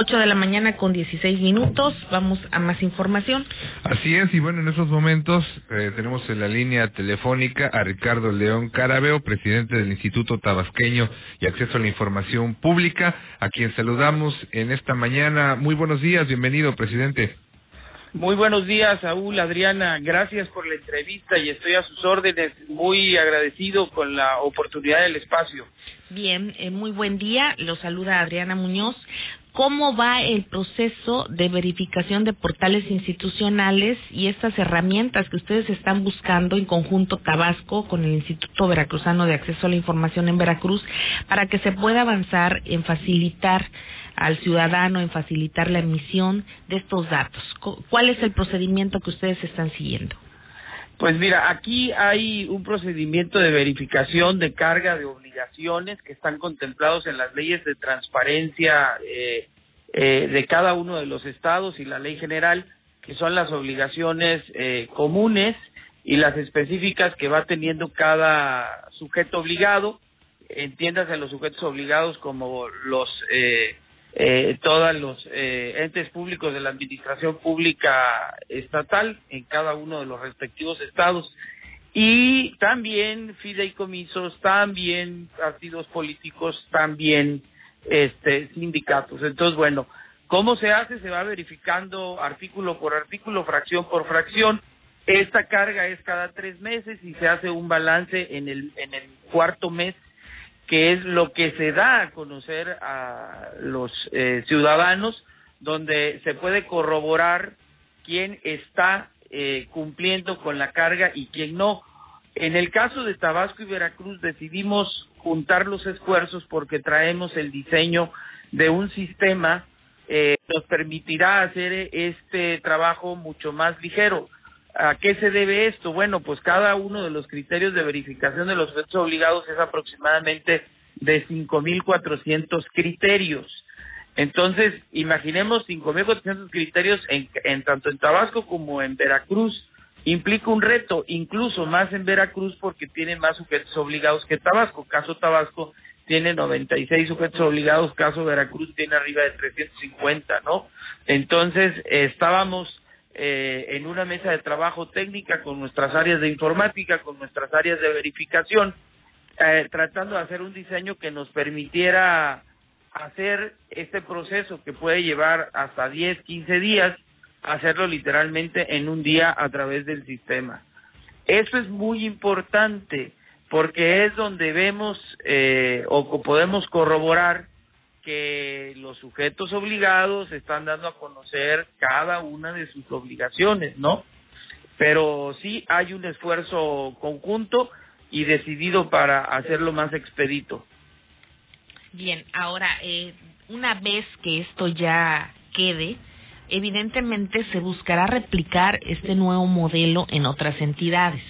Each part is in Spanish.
8 de la mañana con 16 minutos. Vamos a más información. Así es, y bueno, en estos momentos eh, tenemos en la línea telefónica a Ricardo León Carabeo, presidente del Instituto Tabasqueño y Acceso a la Información Pública, a quien saludamos en esta mañana. Muy buenos días, bienvenido, presidente. Muy buenos días, Saúl, Adriana. Gracias por la entrevista y estoy a sus órdenes. Muy agradecido con la oportunidad del espacio. Bien, eh, muy buen día. Lo saluda Adriana Muñoz. ¿Cómo va el proceso de verificación de portales institucionales y estas herramientas que ustedes están buscando en conjunto Tabasco con el Instituto Veracruzano de Acceso a la Información en Veracruz para que se pueda avanzar en facilitar al ciudadano en facilitar la emisión de estos datos. ¿Cuál es el procedimiento que ustedes están siguiendo? Pues mira, aquí hay un procedimiento de verificación de carga de obligaciones que están contemplados en las leyes de transparencia eh, eh, de cada uno de los estados y la ley general, que son las obligaciones eh, comunes y las específicas que va teniendo cada sujeto obligado. Entiéndase los sujetos obligados como los eh, eh, todos los eh, entes públicos de la administración pública estatal en cada uno de los respectivos estados y también fideicomisos, también partidos políticos, también este sindicatos. Entonces, bueno, ¿cómo se hace? Se va verificando artículo por artículo, fracción por fracción. Esta carga es cada tres meses y se hace un balance en el en el cuarto mes que es lo que se da a conocer a los eh, ciudadanos, donde se puede corroborar quién está eh, cumpliendo con la carga y quién no. En el caso de Tabasco y Veracruz decidimos juntar los esfuerzos porque traemos el diseño de un sistema eh, nos permitirá hacer este trabajo mucho más ligero. ¿A qué se debe esto? Bueno, pues cada uno de los criterios de verificación de los sujetos obligados es aproximadamente de 5.400 criterios. Entonces, imaginemos 5.400 criterios en, en tanto en Tabasco como en Veracruz. Implica un reto, incluso más en Veracruz porque tiene más sujetos obligados que Tabasco. Caso Tabasco tiene 96 sujetos obligados, caso Veracruz tiene arriba de 350, ¿no? Entonces, estábamos eh, en una mesa de trabajo técnica con nuestras áreas de informática, con nuestras áreas de verificación, eh, tratando de hacer un diseño que nos permitiera hacer este proceso que puede llevar hasta 10, 15 días, hacerlo literalmente en un día a través del sistema. Eso es muy importante porque es donde vemos eh, o podemos corroborar que los sujetos obligados están dando a conocer cada una de sus obligaciones, ¿no? Pero sí hay un esfuerzo conjunto y decidido para hacerlo más expedito. Bien, ahora, eh, una vez que esto ya quede, evidentemente se buscará replicar este nuevo modelo en otras entidades.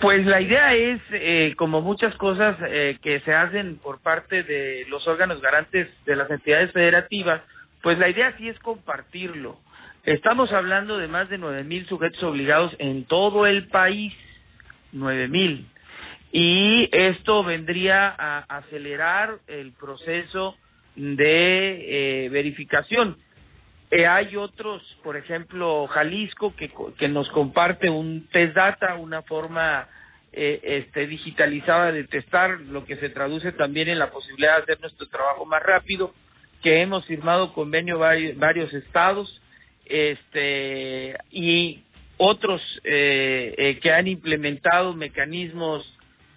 Pues la idea es, eh, como muchas cosas eh, que se hacen por parte de los órganos garantes de las entidades federativas, pues la idea sí es compartirlo. Estamos hablando de más de nueve mil sujetos obligados en todo el país, nueve mil, y esto vendría a acelerar el proceso de eh, verificación. Eh, hay otros, por ejemplo, Jalisco, que, que nos comparte un test data, una forma eh, este, digitalizada de testar, lo que se traduce también en la posibilidad de hacer nuestro trabajo más rápido, que hemos firmado convenio varios, estados, este, y otros eh, eh, que han implementado mecanismos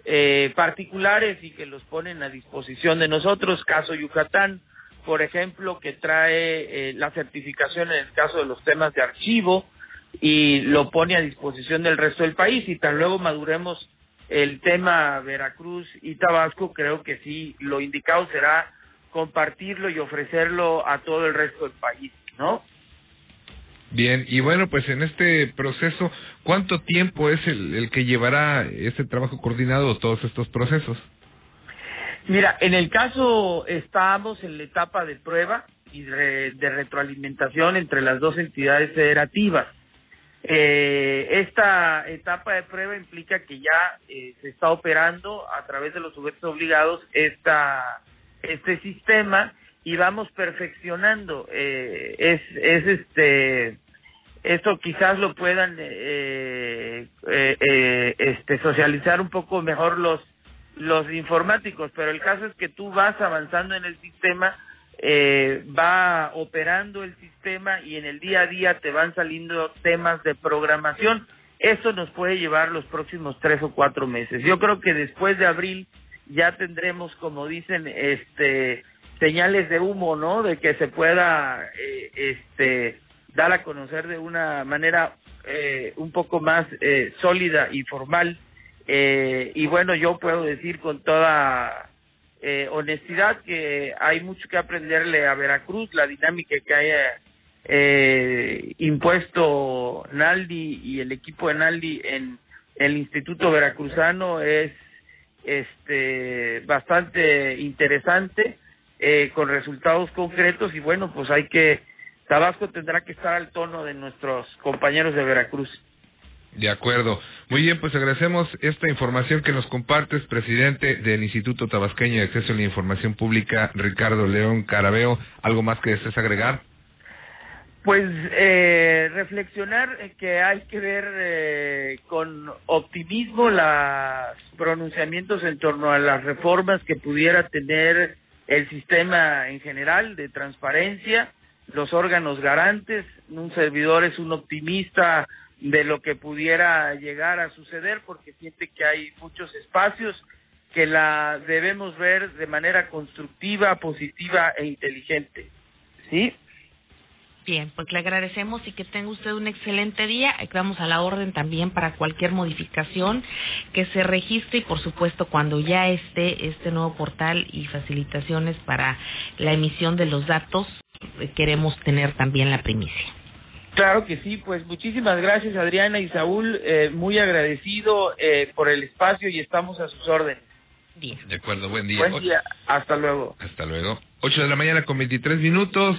eh, particulares y que los ponen a disposición de nosotros, caso Yucatán, por ejemplo, que trae eh, la certificación en el caso de los temas de archivo y lo pone a disposición del resto del país y tan luego maduremos el tema Veracruz y Tabasco, creo que sí, lo indicado será compartirlo y ofrecerlo a todo el resto del país, ¿no? Bien, y bueno, pues en este proceso, ¿cuánto tiempo es el, el que llevará este trabajo coordinado, todos estos procesos? Mira, en el caso estamos en la etapa de prueba y de, retroalimentación entre las dos entidades federativas. Eh, esta etapa de prueba implica que ya eh, se está operando a través de los sujetos obligados esta, este sistema y vamos perfeccionando. Eh, es, es este, esto quizás lo puedan eh, eh, eh, este, socializar un poco mejor los, los informáticos, pero el caso es que tú vas avanzando en el sistema, eh, va operando el sistema y en el día a día te van saliendo temas de programación. Eso nos puede llevar los próximos tres o cuatro meses. Yo creo que después de abril ya tendremos, como dicen, este señales de humo, ¿no? De que se pueda, eh, este, dar a conocer de una manera eh, un poco más eh, sólida y formal. Eh, y bueno, yo puedo decir con toda eh, honestidad que hay mucho que aprenderle a Veracruz, la dinámica que haya eh, impuesto Naldi y el equipo de Naldi en el Instituto Veracruzano es este bastante interesante eh, con resultados concretos y bueno pues hay que Tabasco tendrá que estar al tono de nuestros compañeros de Veracruz. De acuerdo. Muy bien, pues agradecemos esta información que nos compartes, presidente del Instituto Tabasqueño de Acceso a la Información Pública, Ricardo León Carabeo. ¿Algo más que desees agregar? Pues eh, reflexionar que hay que ver eh, con optimismo los pronunciamientos en torno a las reformas que pudiera tener el sistema en general de transparencia, los órganos garantes, un servidor es un optimista de lo que pudiera llegar a suceder porque siente que hay muchos espacios que la debemos ver de manera constructiva, positiva e inteligente. ¿Sí? Bien, pues le agradecemos y que tenga usted un excelente día. Estamos a la orden también para cualquier modificación que se registre y por supuesto cuando ya esté este nuevo portal y facilitaciones para la emisión de los datos, eh, queremos tener también la primicia. Claro que sí, pues muchísimas gracias Adriana y Saúl, eh, muy agradecido eh, por el espacio y estamos a sus órdenes. Bien. De acuerdo, buen día. Buen día, hasta luego. Hasta luego. 8 de la mañana con 23 minutos.